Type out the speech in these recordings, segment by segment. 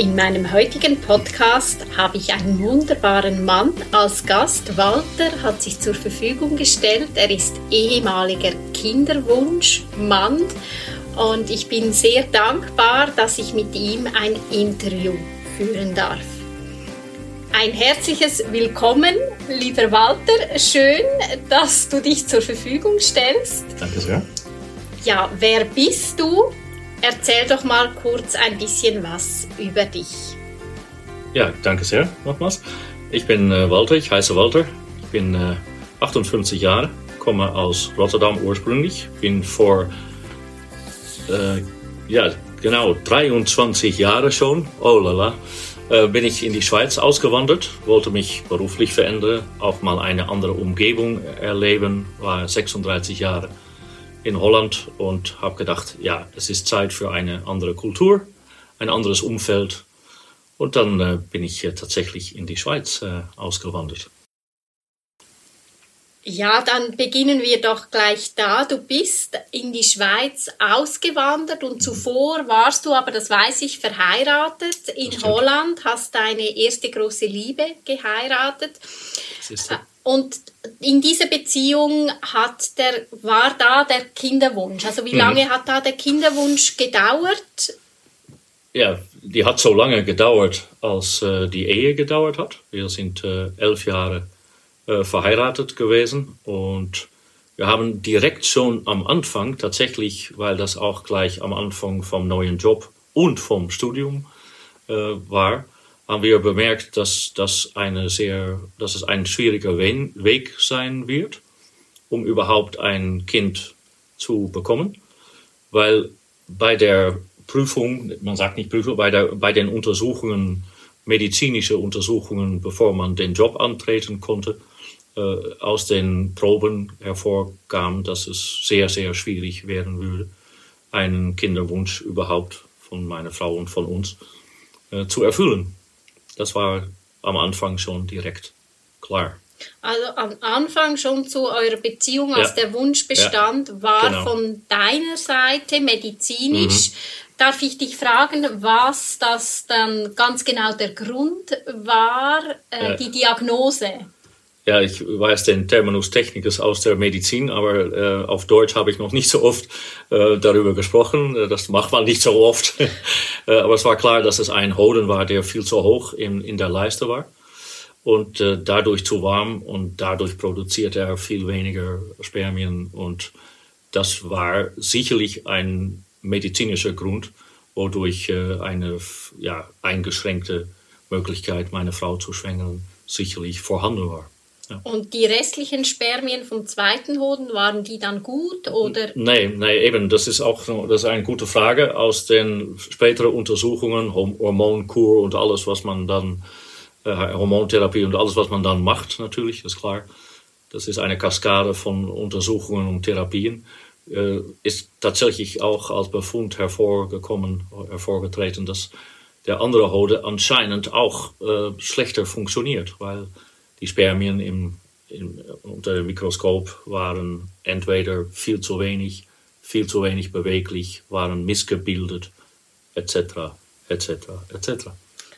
In meinem heutigen Podcast habe ich einen wunderbaren Mann als Gast. Walter hat sich zur Verfügung gestellt. Er ist ehemaliger Kinderwunschmann und ich bin sehr dankbar, dass ich mit ihm ein Interview führen darf. Ein herzliches Willkommen, lieber Walter. Schön, dass du dich zur Verfügung stellst. Danke sehr. Ja, wer bist du? Erzähl doch mal kurz ein bisschen was über dich. Ja, danke sehr nochmals. Ich bin äh, Walter, ich heiße Walter. Ich bin äh, 58 Jahre, komme aus Rotterdam ursprünglich. Bin vor, äh, ja, genau 23 Jahre schon, oh lala, äh, bin ich in die Schweiz ausgewandert, wollte mich beruflich verändern, auch mal eine andere Umgebung erleben, war 36 Jahre in Holland und habe gedacht, ja, es ist Zeit für eine andere Kultur, ein anderes Umfeld. Und dann äh, bin ich äh, tatsächlich in die Schweiz äh, ausgewandert. Ja, dann beginnen wir doch gleich da. Du bist in die Schweiz ausgewandert und zuvor warst du, aber das weiß ich, verheiratet in Holland, hast deine erste große Liebe geheiratet. Das ist so. Und in dieser Beziehung hat der, war da der Kinderwunsch. Also wie mhm. lange mhm. hat da der Kinderwunsch gedauert? Ja, die hat so lange gedauert, als äh, die Ehe gedauert hat. Wir sind äh, elf Jahre äh, verheiratet gewesen und wir haben direkt schon am Anfang tatsächlich, weil das auch gleich am Anfang vom neuen Job und vom Studium äh, war, haben wir bemerkt, dass das eine sehr, dass es ein schwieriger Weg sein wird, um überhaupt ein Kind zu bekommen, weil bei der Prüfung, man sagt nicht Prüfung, bei, der, bei den Untersuchungen, medizinische Untersuchungen, bevor man den Job antreten konnte, äh, aus den Proben hervorkam, dass es sehr, sehr schwierig werden würde, einen Kinderwunsch überhaupt von meiner Frau und von uns äh, zu erfüllen. Das war am Anfang schon direkt klar. Also am Anfang schon zu eurer Beziehung, als ja. der Wunsch bestand, ja. war genau. von deiner Seite medizinisch. Mhm. Darf ich dich fragen, was das dann ganz genau der Grund war, äh, die Diagnose? Ja, ich weiß den Terminus technicus aus der Medizin, aber äh, auf Deutsch habe ich noch nicht so oft äh, darüber gesprochen. Äh, das macht man nicht so oft. äh, aber es war klar, dass es ein Hoden war, der viel zu hoch in, in der Leiste war und äh, dadurch zu warm und dadurch produziert er viel weniger Spermien und das war sicherlich ein medizinischer Grund, wodurch äh, eine ja, eingeschränkte Möglichkeit, meine Frau zu schwängern, sicherlich vorhanden war. Und die restlichen Spermien vom zweiten Hoden, waren die dann gut oder? Nein, nein, eben, das ist auch das ist eine gute Frage. Aus den späteren Untersuchungen, Hormonkur und alles, was man dann, äh, Hormontherapie und alles, was man dann macht, natürlich, ist klar. Das ist eine Kaskade von Untersuchungen und Therapien. Äh, ist tatsächlich auch als Befund hervorgekommen, hervorgetreten, dass der andere Hode anscheinend auch äh, schlechter funktioniert, weil die Spermien im, im, unter dem Mikroskop waren entweder viel zu wenig, viel zu wenig beweglich, waren missgebildet, etc., etc., etc.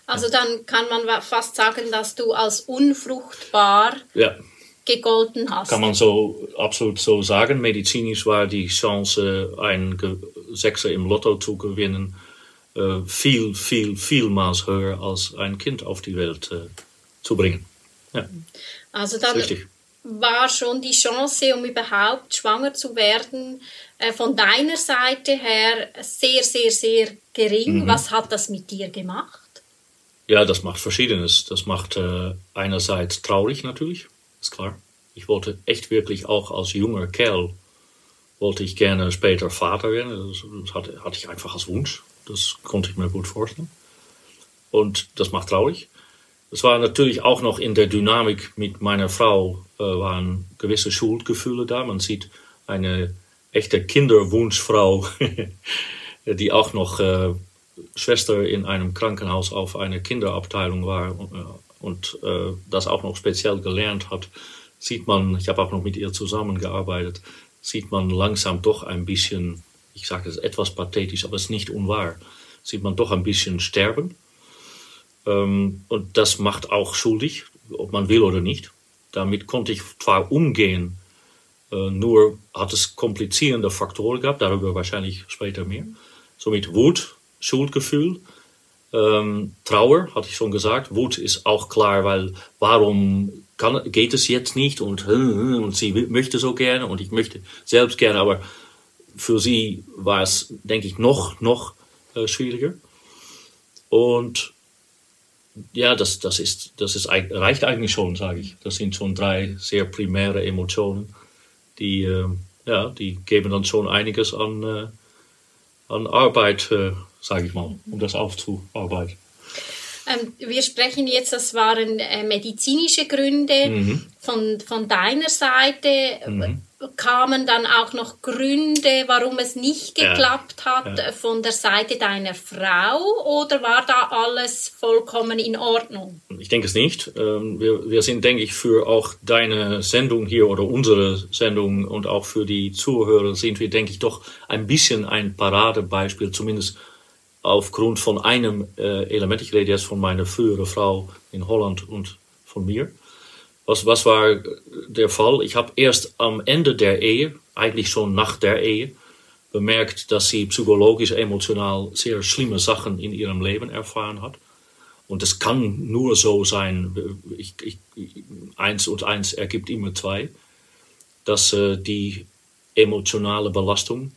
Also dann kann man fast sagen, dass du als unfruchtbar ja. gegolten hast. Kann man so absolut so sagen. Medizinisch war die Chance, einen Sechser im Lotto zu gewinnen, äh, viel, viel, vielmals höher als ein Kind auf die Welt äh, zu bringen. Ja. Also dann war schon die Chance, um überhaupt schwanger zu werden, äh, von deiner Seite her sehr, sehr, sehr gering. Mhm. Was hat das mit dir gemacht? Ja, das macht Verschiedenes. Das macht äh, einerseits traurig natürlich, ist klar. Ich wollte echt wirklich auch als junger Kerl, wollte ich gerne später Vater werden. Das hatte, hatte ich einfach als Wunsch. Das konnte ich mir gut vorstellen. Und das macht traurig. Es war natürlich auch noch in der Dynamik mit meiner Frau, äh, waren gewisse Schuldgefühle da. Man sieht eine echte Kinderwunschfrau, die auch noch äh, Schwester in einem Krankenhaus auf einer Kinderabteilung war und, äh, und äh, das auch noch speziell gelernt hat, sieht man, ich habe auch noch mit ihr zusammengearbeitet, sieht man langsam doch ein bisschen, ich sage es etwas pathetisch, aber es ist nicht unwahr, sieht man doch ein bisschen sterben. Ähm, und das macht auch schuldig, ob man will oder nicht. Damit konnte ich zwar umgehen, äh, nur hat es komplizierende Faktoren gehabt, darüber wahrscheinlich später mehr. Somit Wut, Schuldgefühl, ähm, Trauer, hatte ich schon gesagt. Wut ist auch klar, weil warum kann, geht es jetzt nicht und, und sie möchte so gerne und ich möchte selbst gerne, aber für sie war es, denke ich, noch, noch äh, schwieriger. Und ja, das, das, ist, das ist, reicht eigentlich schon, sage ich. Das sind schon drei sehr primäre Emotionen, die, äh, ja, die geben dann schon einiges an, äh, an Arbeit, äh, sage ich mal, um das aufzuarbeiten. Ähm, wir sprechen jetzt, das waren äh, medizinische Gründe mhm. von, von deiner Seite. Mhm kamen dann auch noch Gründe, warum es nicht geklappt ja, hat ja. von der Seite deiner Frau oder war da alles vollkommen in Ordnung? Ich denke es nicht. Ähm, wir, wir sind, denke ich, für auch deine Sendung hier oder unsere Sendung und auch für die Zuhörer sind wir, denke ich, doch ein bisschen ein Paradebeispiel, zumindest aufgrund von einem äh, Element. Ich rede jetzt von meiner früheren Frau in Holland und von mir was, was war der Fall? Ich habe erst am Ende der Ehe, eigentlich schon nach der Ehe, bemerkt, dass sie psychologisch, emotional sehr schlimme Sachen in ihrem Leben erfahren hat. Und es kann nur so sein, ich, ich, eins und eins ergibt immer zwei, dass äh, die emotionale Belastung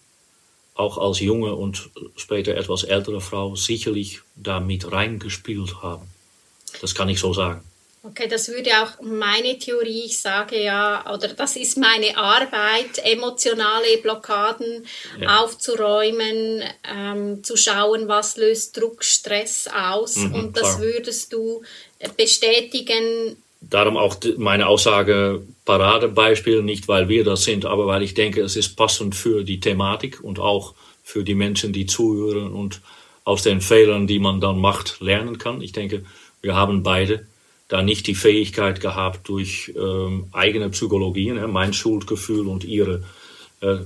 auch als junge und später etwas ältere Frau sicherlich da mit reingespielt haben. Das kann ich so sagen. Okay, das würde auch meine Theorie, ich sage ja, oder das ist meine Arbeit, emotionale Blockaden ja. aufzuräumen, ähm, zu schauen, was löst Druck, Stress aus. Mhm, und das klar. würdest du bestätigen. Darum auch meine Aussage Paradebeispiel, nicht weil wir das sind, aber weil ich denke, es ist passend für die Thematik und auch für die Menschen, die zuhören und aus den Fehlern, die man dann macht, lernen kann. Ich denke, wir haben beide da nicht die Fähigkeit gehabt, durch ähm, eigene Psychologie, ne, mein Schuldgefühl und ihre äh,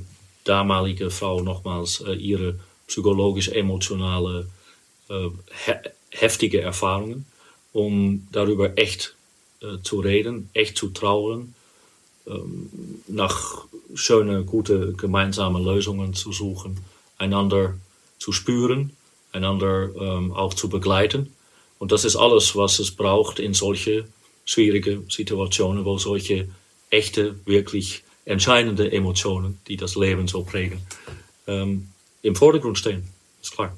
damalige Frau nochmals, äh, ihre psychologisch-emotionale, äh, he heftige Erfahrungen, um darüber echt äh, zu reden, echt zu trauern, ähm, nach schöne, gute gemeinsame Lösungen zu suchen, einander zu spüren, einander ähm, auch zu begleiten und das ist alles, was es braucht in solche schwierige Situationen, wo solche echte, wirklich entscheidende Emotionen, die das Leben so prägen, ähm, im Vordergrund stehen. Ist klar.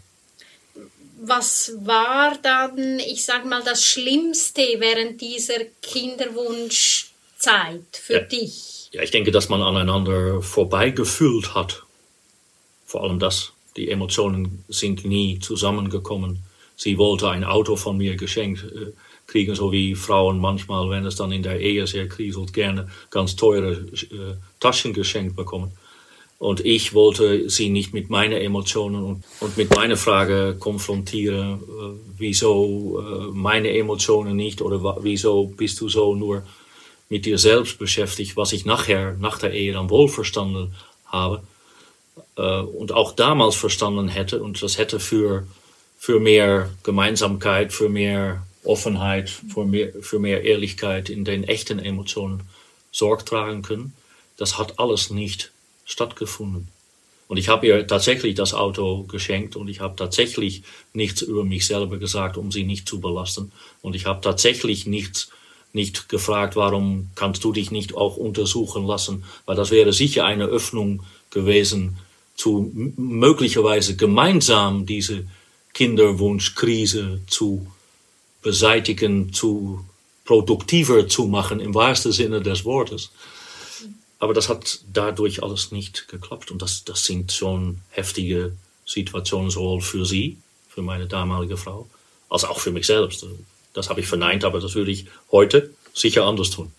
Was war dann, ich sag mal, das Schlimmste während dieser Kinderwunschzeit für ja. dich? Ja, ich denke, dass man aneinander vorbeigefühlt hat. Vor allem das. Die Emotionen sind nie zusammengekommen sie wollte ein Auto von mir geschenkt äh, kriegen, so wie Frauen manchmal, wenn es dann in der Ehe sehr kriselt, gerne ganz teure äh, Taschen geschenkt bekommen. Und ich wollte sie nicht mit meinen Emotionen und, und mit meiner Frage konfrontieren, äh, wieso meine Emotionen nicht oder wieso bist du so nur mit dir selbst beschäftigt, was ich nachher, nach der Ehe dann wohl verstanden habe und auch damals verstanden hätte. Und das hätte für für mehr Gemeinsamkeit, für mehr Offenheit, für mehr, für mehr Ehrlichkeit in den echten Emotionen Sorge tragen können. Das hat alles nicht stattgefunden. Und ich habe ihr tatsächlich das Auto geschenkt und ich habe tatsächlich nichts über mich selber gesagt, um sie nicht zu belasten. Und ich habe tatsächlich nichts nicht gefragt, warum kannst du dich nicht auch untersuchen lassen, weil das wäre sicher eine Öffnung gewesen, zu möglicherweise gemeinsam diese Kinderwunschkrise zu beseitigen, zu produktiver zu machen, im wahrsten Sinne des Wortes. Aber das hat dadurch alles nicht geklappt. Und das, das sind schon heftige Situationen, sowohl für sie, für meine damalige Frau, als auch für mich selbst. Das habe ich verneint, aber das würde ich heute sicher anders tun.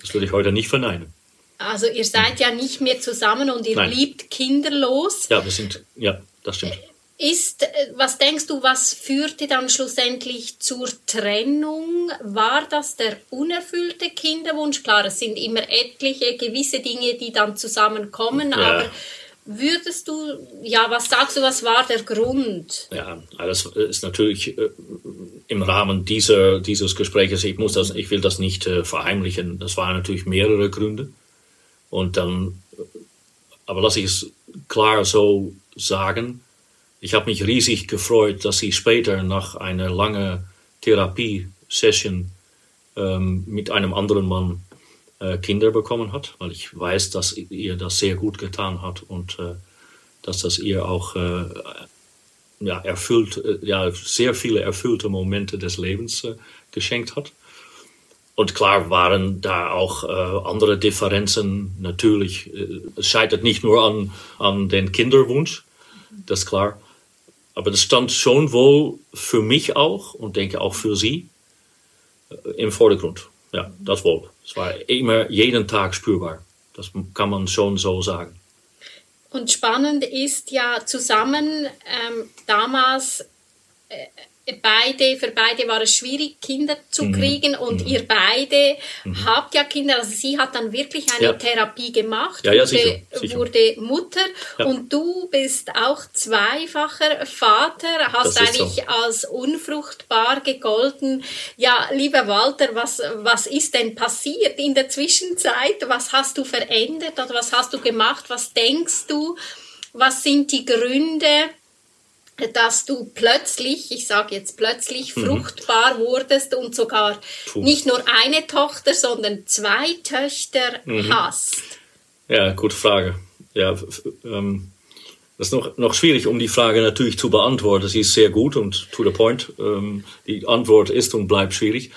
Das würde ich heute nicht verneinen. Also ihr seid ja nicht mehr zusammen und ihr Nein. liebt kinderlos. Ja, wir sind, ja, das stimmt. Ist, äh, was denkst du, was führte dann schlussendlich zur Trennung? War das der unerfüllte Kinderwunsch? Klar, es sind immer etliche gewisse Dinge, die dann zusammenkommen, ja. aber würdest du, ja, was sagst du, was war der Grund? Ja, alles ist natürlich äh, im Rahmen dieser, dieses Gesprächs, ich, muss das, ich will das nicht äh, verheimlichen, das waren natürlich mehrere Gründe. Und dann, aber lass ich es klar so sagen, ich habe mich riesig gefreut, dass sie später nach einer langen Therapiesession ähm, mit einem anderen Mann äh, Kinder bekommen hat, weil ich weiß, dass ihr das sehr gut getan hat und äh, dass das ihr auch äh, ja, erfüllt, äh, ja, sehr viele erfüllte Momente des Lebens äh, geschenkt hat. Und klar waren da auch äh, andere Differenzen. Natürlich, es scheitert nicht nur an, an den Kinderwunsch, das ist klar. Aber das stand schon wohl für mich auch und denke auch für Sie äh, im Vordergrund. Ja, das wohl. Es war immer jeden Tag spürbar. Das kann man schon so sagen. Und spannend ist ja zusammen ähm, damals äh, beide, für beide war es schwierig, Kinder zu mhm. kriegen und mhm. ihr beide mhm. habt ja Kinder. Also sie hat dann wirklich eine ja. Therapie gemacht, ja, ja, sicher, sicher. wurde Mutter und du bist auch zweifacher Vater, hast eigentlich so. als unfruchtbar gegolten. Ja, lieber Walter, was, was ist denn passiert in der Zwischenzeit? Was hast du verändert oder was hast du gemacht? Was denkst du? Was sind die Gründe? Dass du plötzlich, ich sage jetzt plötzlich, mhm. fruchtbar wurdest und sogar Puh. nicht nur eine Tochter, sondern zwei Töchter mhm. hast? Ja, gute Frage. Ja, ähm, das ist noch, noch schwierig, um die Frage natürlich zu beantworten. Sie ist sehr gut und to the point. Ähm, die Antwort ist und bleibt schwierig.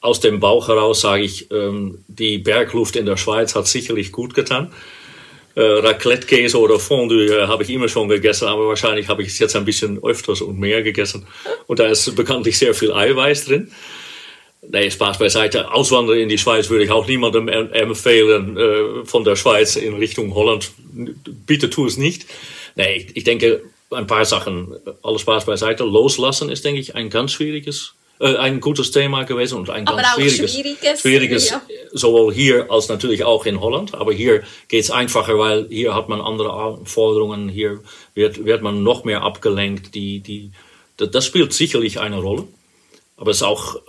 Aus dem Bauch heraus sage ich, ähm, die Bergluft in der Schweiz hat sicherlich gut getan. Äh, Raclette-Käse oder Fondue äh, habe ich immer schon gegessen, aber wahrscheinlich habe ich es jetzt ein bisschen öfters und mehr gegessen. Und da ist bekanntlich sehr viel Eiweiß drin. Nee, Spaß beiseite. Auswandern in die Schweiz würde ich auch niemandem empfehlen äh, von der Schweiz in Richtung Holland. Bitte tu es nicht. Nee, ich denke, ein paar Sachen, alles Spaß beiseite. Loslassen ist, denke ich, ein ganz schwieriges äh, ein gutes Thema gewesen und ein aber ganz schwieriges, schwieriges, schwieriges ja. sowohl hier als natürlich auch in Holland. Aber hier geht es einfacher, weil hier hat man andere Anforderungen, hier wird, wird man noch mehr abgelenkt. Die, die, das spielt sicherlich eine Rolle. Aber es ist auch äh,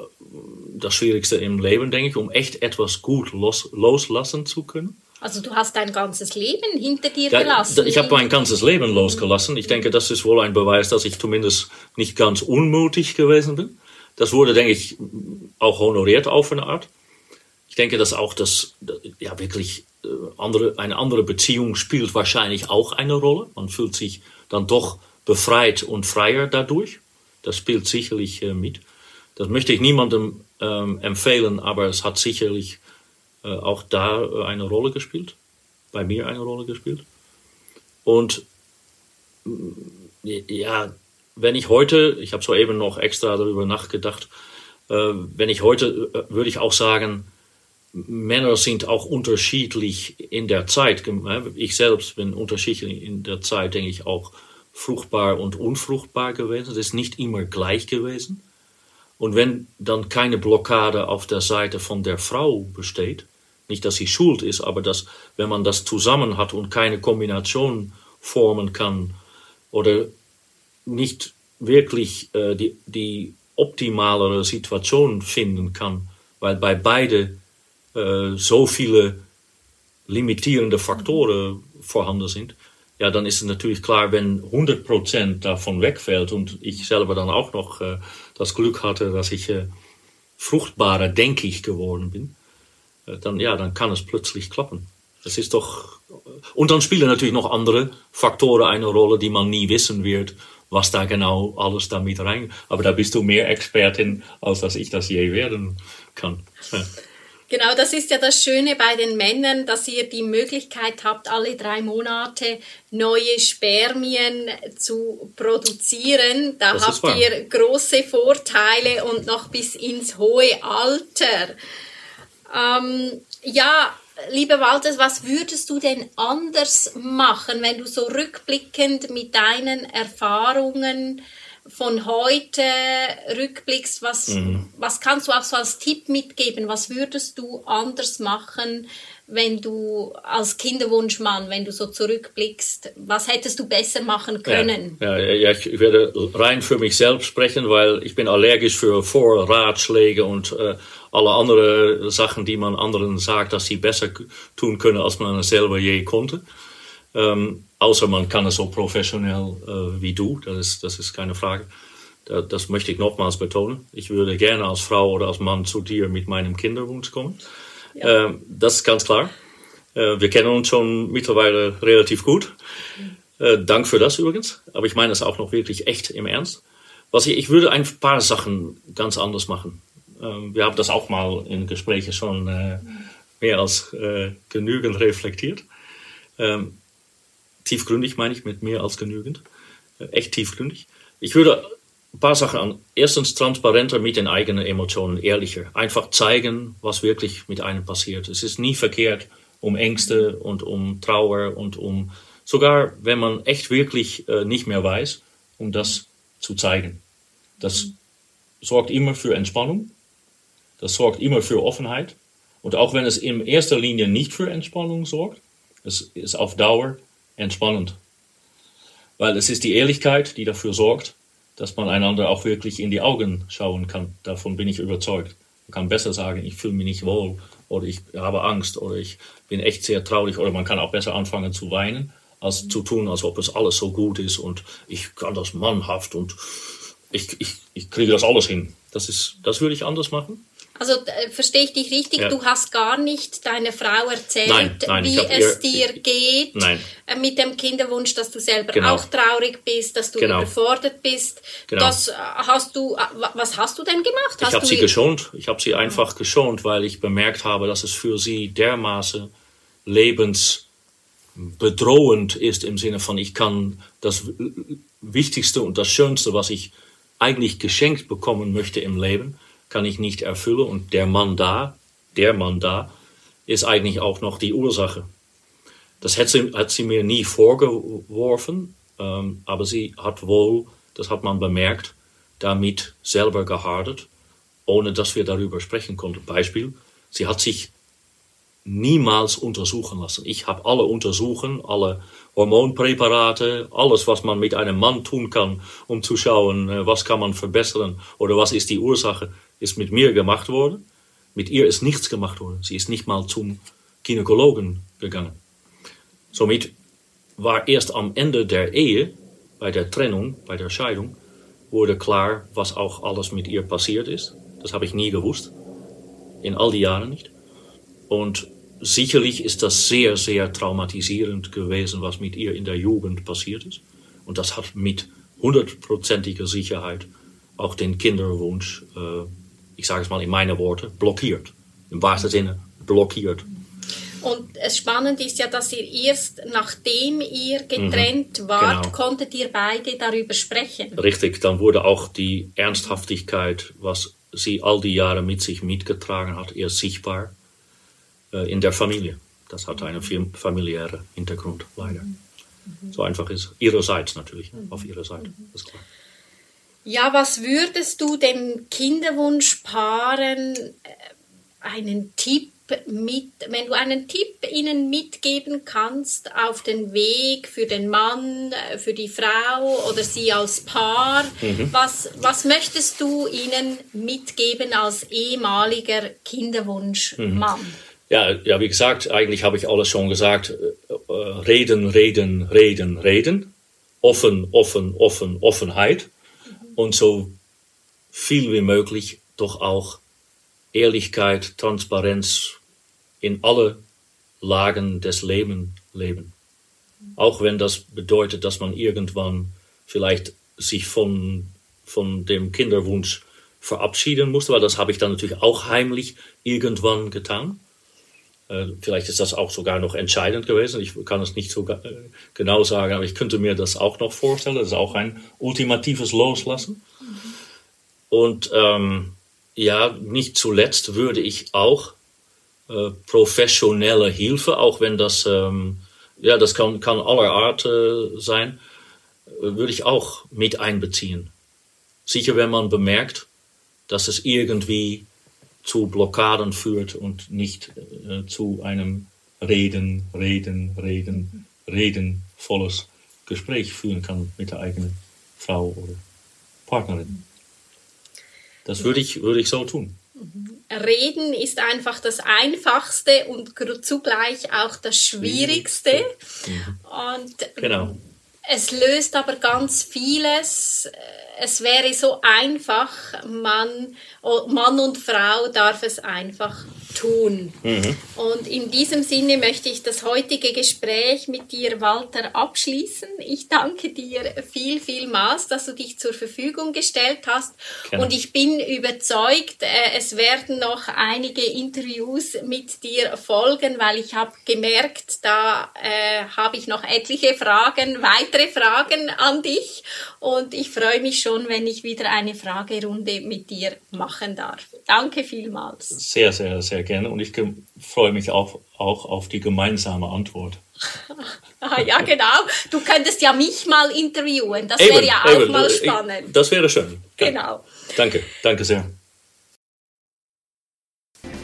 das Schwierigste im Leben, denke ich, um echt etwas gut los, loslassen zu können. Also du hast dein ganzes Leben hinter dir ja, gelassen. Ich habe mein ganzes Leben losgelassen. Ich denke, das ist wohl ein Beweis, dass ich zumindest nicht ganz unmutig gewesen bin. Das wurde, denke ich, auch honoriert auf eine Art. Ich denke, dass auch das, ja, wirklich äh, andere, eine andere Beziehung spielt wahrscheinlich auch eine Rolle. Man fühlt sich dann doch befreit und freier dadurch. Das spielt sicherlich äh, mit. Das möchte ich niemandem ähm, empfehlen, aber es hat sicherlich äh, auch da äh, eine Rolle gespielt. Bei mir eine Rolle gespielt. Und ja, wenn ich heute, ich habe soeben noch extra darüber nachgedacht, äh, wenn ich heute, äh, würde ich auch sagen, Männer sind auch unterschiedlich in der Zeit. Ich selbst bin unterschiedlich in der Zeit, denke ich, auch fruchtbar und unfruchtbar gewesen. Das ist nicht immer gleich gewesen. Und wenn dann keine Blockade auf der Seite von der Frau besteht, nicht, dass sie schuld ist, aber dass, wenn man das zusammen hat und keine Kombination formen kann oder nicht wirklich äh, die, die optimalere Situation finden kann, weil bei beide äh, so viele limitierende Faktoren vorhanden sind, ja, dann ist es natürlich klar, wenn 100% davon wegfällt und ich selber dann auch noch äh, das Glück hatte, dass ich äh, fruchtbarer, denke ich, geworden bin, äh, dann, ja, dann kann es plötzlich klappen. Das ist doch, und dann spielen natürlich noch andere Faktoren eine Rolle, die man nie wissen wird was da genau alles damit rein. Aber da bist du mehr Expertin, als dass ich das je werden kann. Genau, das ist ja das Schöne bei den Männern, dass ihr die Möglichkeit habt, alle drei Monate neue Spermien zu produzieren. Da das habt ihr große Vorteile und noch bis ins hohe Alter. Ähm, ja, Lieber Walter, was würdest du denn anders machen, wenn du so rückblickend mit deinen Erfahrungen von heute rückblickst? Was, mhm. was kannst du auch so als Tipp mitgeben? Was würdest du anders machen, wenn du als Kinderwunschmann, wenn du so zurückblickst, was hättest du besser machen können? Ja, ja, ja, ich werde rein für mich selbst sprechen, weil ich bin allergisch für Vorratschläge und äh, alle anderen Sachen, die man anderen sagt, dass sie besser tun können, als man es selber je konnte. Ähm, außer man kann es so professionell äh, wie du, das ist, das ist keine Frage. Das, das möchte ich nochmals betonen. Ich würde gerne als Frau oder als Mann zu dir mit meinem Kinderwunsch kommen. Ja. Ähm, das ist ganz klar. Äh, wir kennen uns schon mittlerweile relativ gut. Äh, Dank für das übrigens. Aber ich meine es auch noch wirklich echt im Ernst. Was ich, ich würde ein paar Sachen ganz anders machen. Ähm, wir haben das auch mal in Gesprächen schon äh, mehr als genügend reflektiert. Ähm, tiefgründig meine ich mit mehr als genügend. Echt tiefgründig. Ich würde ein paar Sachen an. Erstens transparenter mit den eigenen Emotionen, ehrlicher. Einfach zeigen, was wirklich mit einem passiert. Es ist nie verkehrt, um Ängste und um Trauer und um, sogar wenn man echt wirklich äh, nicht mehr weiß, um das zu zeigen. Das sorgt immer für Entspannung. Das sorgt immer für Offenheit. Und auch wenn es in erster Linie nicht für Entspannung sorgt, es ist auf Dauer entspannend. Weil es ist die Ehrlichkeit, die dafür sorgt, dass man einander auch wirklich in die Augen schauen kann. Davon bin ich überzeugt. Man kann besser sagen, ich fühle mich nicht wohl oder ich habe Angst oder ich bin echt sehr traurig oder man kann auch besser anfangen zu weinen, als zu tun, als ob es alles so gut ist und ich kann das mannhaft und ich, ich, ich kriege das alles hin. Das, ist, das würde ich anders machen. Also äh, verstehe ich dich richtig, ja. du hast gar nicht deiner Frau erzählt, nein, nein, wie es ihr, dir geht äh, mit dem Kinderwunsch, dass du selber genau. auch traurig bist, dass du genau. überfordert bist. Genau. Das äh, hast du, was hast du denn gemacht? Hast ich habe sie geschont. Ich habe sie einfach geschont, weil ich bemerkt habe, dass es für sie dermaßen lebensbedrohend ist im Sinne von, ich kann das Wichtigste und das Schönste, was ich eigentlich geschenkt bekommen möchte im Leben, kann ich nicht erfüllen und der Mann da, der Mann da, ist eigentlich auch noch die Ursache. Das hat sie, hat sie mir nie vorgeworfen, ähm, aber sie hat wohl, das hat man bemerkt, damit selber gehadert, ohne dass wir darüber sprechen konnten. Beispiel, sie hat sich niemals untersuchen lassen. Ich habe alle untersuchen, alle Hormonpräparate, alles, was man mit einem Mann tun kann, um zu schauen, äh, was kann man verbessern oder was ist die Ursache ist mit mir gemacht worden. Mit ihr ist nichts gemacht worden. Sie ist nicht mal zum Gynäkologen gegangen. Somit war erst am Ende der Ehe, bei der Trennung, bei der Scheidung, wurde klar, was auch alles mit ihr passiert ist. Das habe ich nie gewusst. In all die Jahren nicht. Und sicherlich ist das sehr, sehr traumatisierend gewesen, was mit ihr in der Jugend passiert ist. Und das hat mit hundertprozentiger Sicherheit auch den Kinderwunsch äh, ich sage es mal in meine Worte, blockiert. Im wahrsten Sinne blockiert. Und es spannend ist ja, dass ihr erst nachdem ihr getrennt mhm, wart, genau. konntet ihr beide darüber sprechen. Richtig, dann wurde auch die Ernsthaftigkeit, was sie all die Jahre mit sich mitgetragen hat, erst sichtbar äh, in der Familie. Das hat einen familiären Hintergrund, leider. Mhm. So einfach ist ihrerseits natürlich, mhm. auf ihrer Seite, das ist klar. Ja, was würdest du den Kinderwunschpaaren äh, einen Tipp mit, wenn du einen Tipp ihnen mitgeben kannst auf den Weg für den Mann, äh, für die Frau oder sie als Paar, mhm. was, was möchtest du ihnen mitgeben als ehemaliger Kinderwunschmann? Mhm. Ja, ja, wie gesagt, eigentlich habe ich alles schon gesagt. Äh, reden, reden, reden, reden. Offen, offen, offen, Offenheit und so viel wie möglich doch auch Ehrlichkeit, Transparenz in alle Lagen des Lebens leben. Auch wenn das bedeutet, dass man irgendwann vielleicht sich von, von dem Kinderwunsch verabschieden musste, weil das habe ich dann natürlich auch heimlich irgendwann getan. Äh, vielleicht ist das auch sogar noch entscheidend gewesen. Ich kann es nicht so äh, genau sagen, aber ich könnte mir das auch noch vorstellen. Das ist auch ein ultimatives Loslassen. Und ähm, ja, nicht zuletzt würde ich auch äh, professionelle Hilfe, auch wenn das, ähm, ja, das kann, kann aller Art äh, sein, äh, würde ich auch mit einbeziehen. Sicher, wenn man bemerkt, dass es irgendwie zu Blockaden führt und nicht äh, zu einem Reden, Reden, Reden, Reden volles Gespräch führen kann mit der eigenen Frau oder Partnerin. Das würde ich, würde ich so tun. Reden ist einfach das Einfachste und zugleich auch das Schwierigste. Mhm. Und genau. es löst aber ganz vieles es wäre so einfach, Mann, Mann und Frau darf es einfach tun. Mhm. Und in diesem Sinne möchte ich das heutige Gespräch mit dir, Walter, abschließen. Ich danke dir viel, vielmals, dass du dich zur Verfügung gestellt hast. Gerne. Und ich bin überzeugt, äh, es werden noch einige Interviews mit dir folgen, weil ich habe gemerkt, da äh, habe ich noch etliche Fragen, weitere Fragen an dich. Und ich freue mich schon, wenn ich wieder eine Fragerunde mit dir machen darf. Danke vielmals. Sehr, sehr, sehr gerne. Und ich freue mich auch, auch auf die gemeinsame Antwort. Ah, ja, genau. Du könntest ja mich mal interviewen. Das wäre ja auch eben. mal spannend. Das wäre schön. Genau. Danke, danke sehr.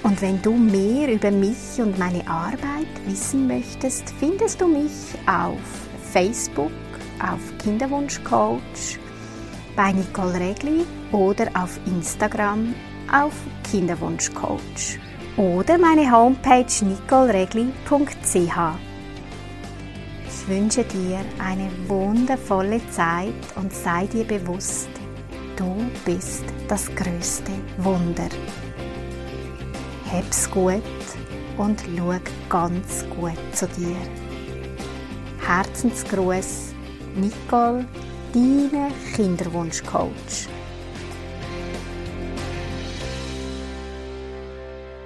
Und wenn du mehr über mich und meine Arbeit wissen möchtest, findest du mich auf Facebook auf Kinderwunschcoach bei Nicole Regli oder auf Instagram auf Kinderwunschcoach oder meine Homepage nicoleregli.ch. Ich wünsche dir eine wundervolle Zeit und sei dir bewusst, du bist das größte Wunder. Hab's gut und schau ganz gut zu dir. Herzensgruß Nicole, deine Kinderwunschcoach.